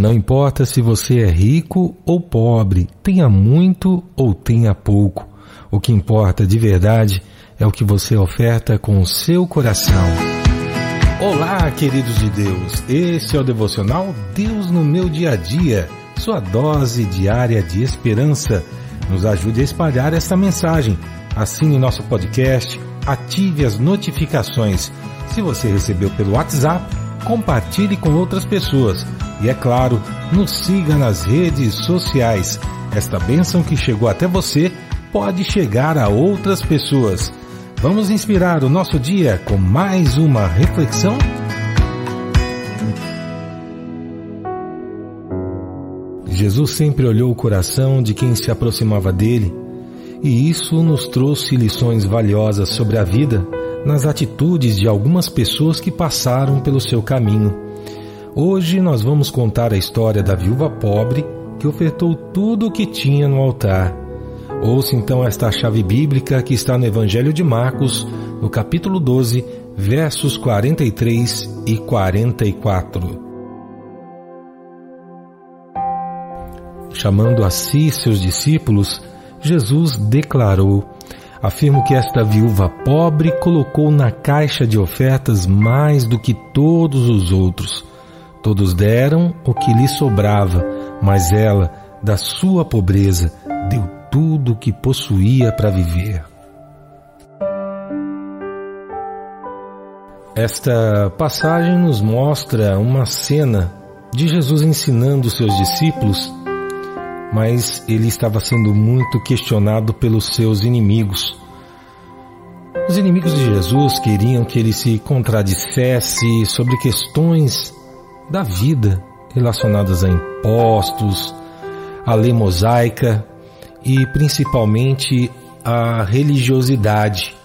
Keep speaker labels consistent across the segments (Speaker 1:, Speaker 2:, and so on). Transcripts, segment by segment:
Speaker 1: Não importa se você é rico ou pobre, tenha muito ou tenha pouco. O que importa de verdade é o que você oferta com o seu coração. Olá, queridos de Deus. Esse é o devocional Deus no meu dia a dia, sua dose diária de esperança. Nos ajude a espalhar esta mensagem. Assine nosso podcast, ative as notificações. Se você recebeu pelo WhatsApp, compartilhe com outras pessoas e, é claro, nos siga nas redes sociais. Esta bênção que chegou até você pode chegar a outras pessoas. Vamos inspirar o nosso dia com mais uma reflexão? Jesus sempre olhou o coração de quem se aproximava dele, e isso nos trouxe lições valiosas sobre a vida nas atitudes de algumas pessoas que passaram pelo seu caminho. Hoje nós vamos contar a história da viúva pobre que ofertou tudo o que tinha no altar. Ouça então esta chave bíblica que está no Evangelho de Marcos, no capítulo 12, versos 43 e 44. Chamando a si seus discípulos, Jesus declarou: Afirmo que esta viúva pobre colocou na caixa de ofertas mais do que todos os outros. Todos deram o que lhe sobrava, mas ela, da sua pobreza, deu tudo o que possuía para viver. Esta passagem nos mostra uma cena de Jesus ensinando seus discípulos mas ele estava sendo muito questionado pelos seus inimigos. Os inimigos de Jesus queriam que ele se contradissesse sobre questões da vida relacionadas a impostos, a lei mosaica e principalmente a religiosidade.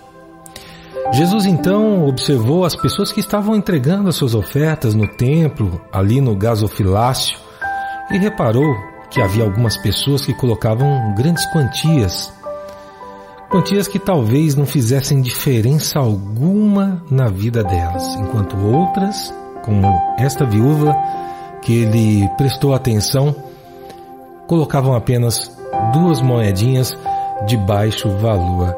Speaker 1: Jesus então observou as pessoas que estavam entregando as suas ofertas no templo, ali no gasofilácio, e reparou que havia algumas pessoas que colocavam grandes quantias, quantias que talvez não fizessem diferença alguma na vida delas, enquanto outras, como esta viúva, que ele prestou atenção, colocavam apenas duas moedinhas de baixo valor.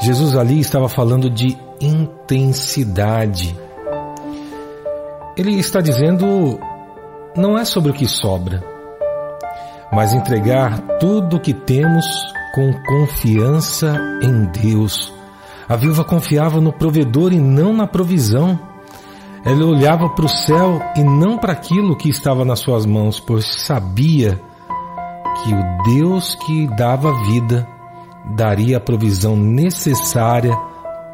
Speaker 1: Jesus ali estava falando de intensidade. Ele está dizendo não é sobre o que sobra, mas entregar tudo o que temos com confiança em Deus. A viúva confiava no provedor e não na provisão. Ela olhava para o céu e não para aquilo que estava nas suas mãos, pois sabia que o Deus que dava vida daria a provisão necessária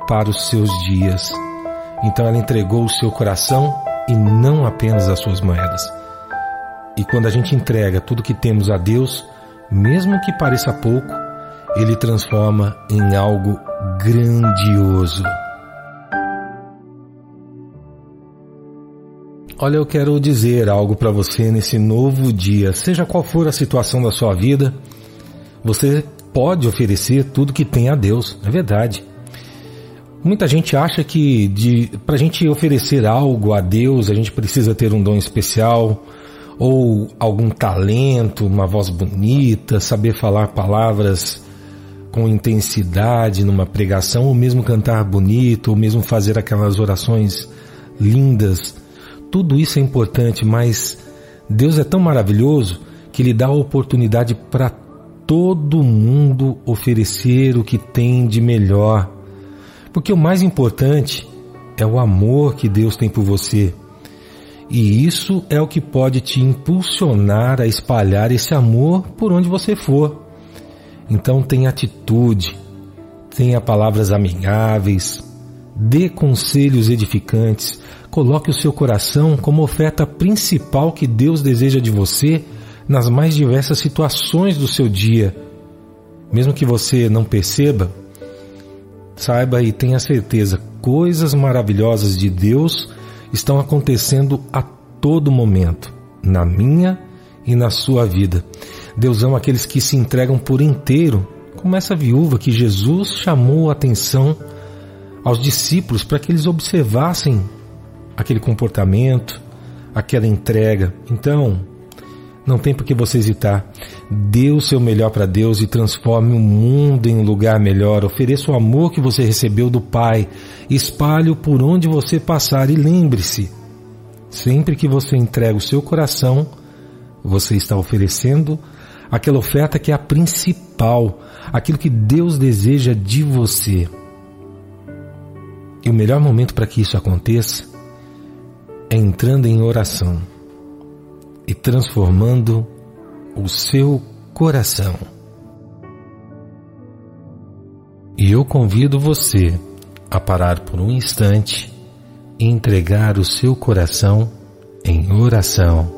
Speaker 1: para os seus dias. Então ela entregou o seu coração e não apenas as suas moedas. E quando a gente entrega tudo que temos a Deus, mesmo que pareça pouco, Ele transforma em algo grandioso. Olha, eu quero dizer algo para você nesse novo dia. Seja qual for a situação da sua vida, você pode oferecer tudo que tem a Deus, é verdade. Muita gente acha que para a gente oferecer algo a Deus, a gente precisa ter um dom especial, ou algum talento, uma voz bonita, saber falar palavras com intensidade numa pregação, ou mesmo cantar bonito, ou mesmo fazer aquelas orações lindas. Tudo isso é importante, mas Deus é tão maravilhoso que Ele dá a oportunidade para todo mundo oferecer o que tem de melhor. Porque o mais importante é o amor que Deus tem por você. E isso é o que pode te impulsionar a espalhar esse amor por onde você for. Então tenha atitude, tenha palavras amigáveis, dê conselhos edificantes, coloque o seu coração como oferta principal que Deus deseja de você nas mais diversas situações do seu dia. Mesmo que você não perceba, saiba e tenha certeza, coisas maravilhosas de Deus estão acontecendo a todo momento, na minha e na sua vida. Deus ama aqueles que se entregam por inteiro, como essa viúva que Jesus chamou a atenção aos discípulos para que eles observassem aquele comportamento, aquela entrega. Então, não tem por que você hesitar. Dê o seu melhor para Deus e transforme o mundo em um lugar melhor. Ofereça o amor que você recebeu do Pai. Espalhe-o por onde você passar e lembre-se: sempre que você entrega o seu coração, você está oferecendo aquela oferta que é a principal, aquilo que Deus deseja de você. E o melhor momento para que isso aconteça é entrando em oração e transformando o seu coração. E eu convido você a parar por um instante e entregar o seu coração em oração.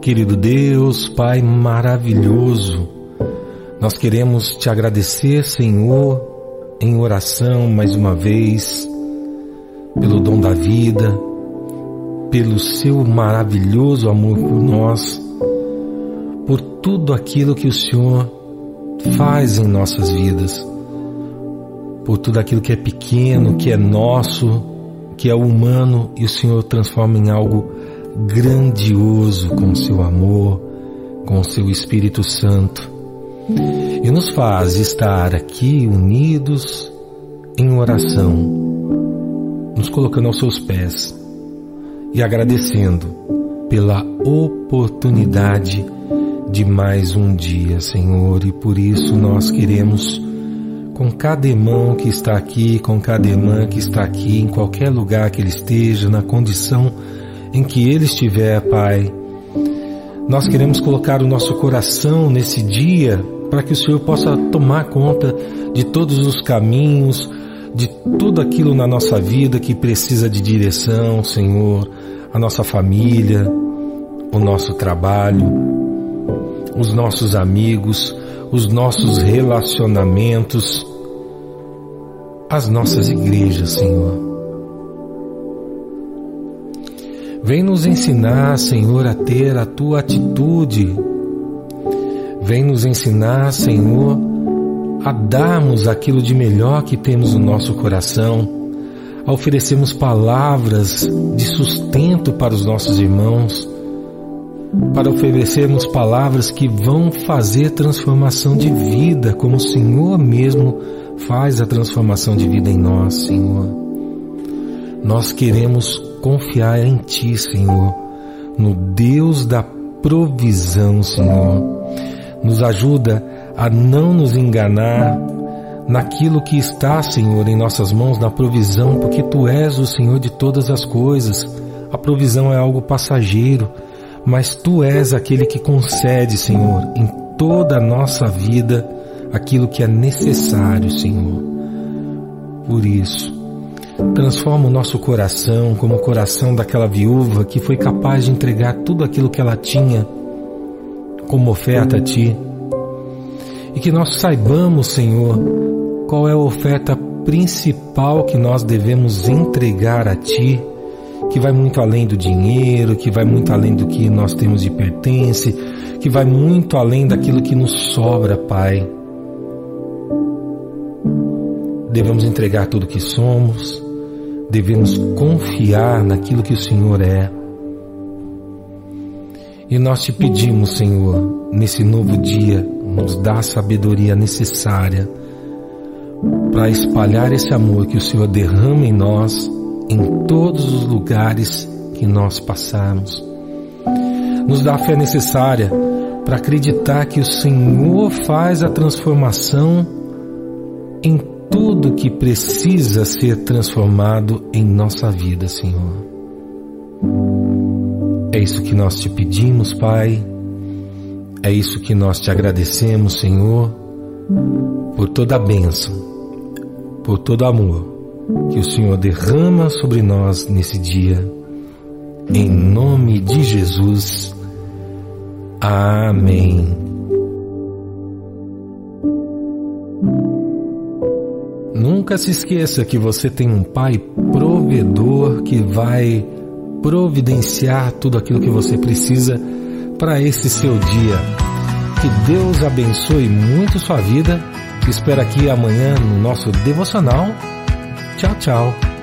Speaker 1: Querido Deus, Pai maravilhoso, nós queremos te agradecer, Senhor, em oração mais uma vez, pelo dom da vida, pelo seu maravilhoso amor por nós, por tudo aquilo que o Senhor faz em nossas vidas, por tudo aquilo que é pequeno, que é nosso, que é humano e o Senhor transforma em algo grandioso com o seu amor, com o seu Espírito Santo e nos faz estar aqui unidos em oração, nos colocando aos seus pés e agradecendo pela oportunidade de mais um dia, Senhor, e por isso nós queremos com cada irmão que está aqui, com cada irmã que está aqui, em qualquer lugar que ele esteja, na condição em que ele estiver, Pai, nós queremos colocar o nosso coração nesse dia para que o Senhor possa tomar conta de todos os caminhos, de tudo aquilo na nossa vida que precisa de direção, Senhor, a nossa família, o nosso trabalho, os nossos amigos, os nossos relacionamentos, as nossas igrejas, Senhor. Vem nos ensinar, Senhor, a ter a tua atitude Vem nos ensinar, Senhor, a darmos aquilo de melhor que temos no nosso coração, a oferecermos palavras de sustento para os nossos irmãos, para oferecermos palavras que vão fazer transformação de vida, como o Senhor mesmo faz a transformação de vida em nós, Senhor. Nós queremos confiar em Ti, Senhor, no Deus da provisão, Senhor nos ajuda a não nos enganar naquilo que está, Senhor, em nossas mãos, na provisão, porque Tu és o Senhor de todas as coisas. A provisão é algo passageiro, mas Tu és aquele que concede, Senhor, em toda a nossa vida aquilo que é necessário, Senhor. Por isso, transforma o nosso coração como o coração daquela viúva que foi capaz de entregar tudo aquilo que ela tinha como oferta a Ti. E que nós saibamos, Senhor, qual é a oferta principal que nós devemos entregar a Ti, que vai muito além do dinheiro, que vai muito além do que nós temos de pertence, que vai muito além daquilo que nos sobra, Pai. Devemos entregar tudo que somos, devemos confiar naquilo que o Senhor é e nós te pedimos, Senhor, nesse novo dia, nos dá a sabedoria necessária para espalhar esse amor que o Senhor derrama em nós, em todos os lugares que nós passarmos. Nos dá a fé necessária para acreditar que o Senhor faz a transformação em tudo que precisa ser transformado em nossa vida, Senhor. É isso que nós te pedimos, Pai. É isso que nós te agradecemos, Senhor, por toda a bênção, por todo amor que o Senhor derrama sobre nós nesse dia. Em nome de Jesus. Amém. Nunca se esqueça que você tem um Pai provedor que vai providenciar tudo aquilo que você precisa para esse seu dia. Que Deus abençoe muito sua vida espero aqui amanhã no nosso devocional. Tchau, tchau.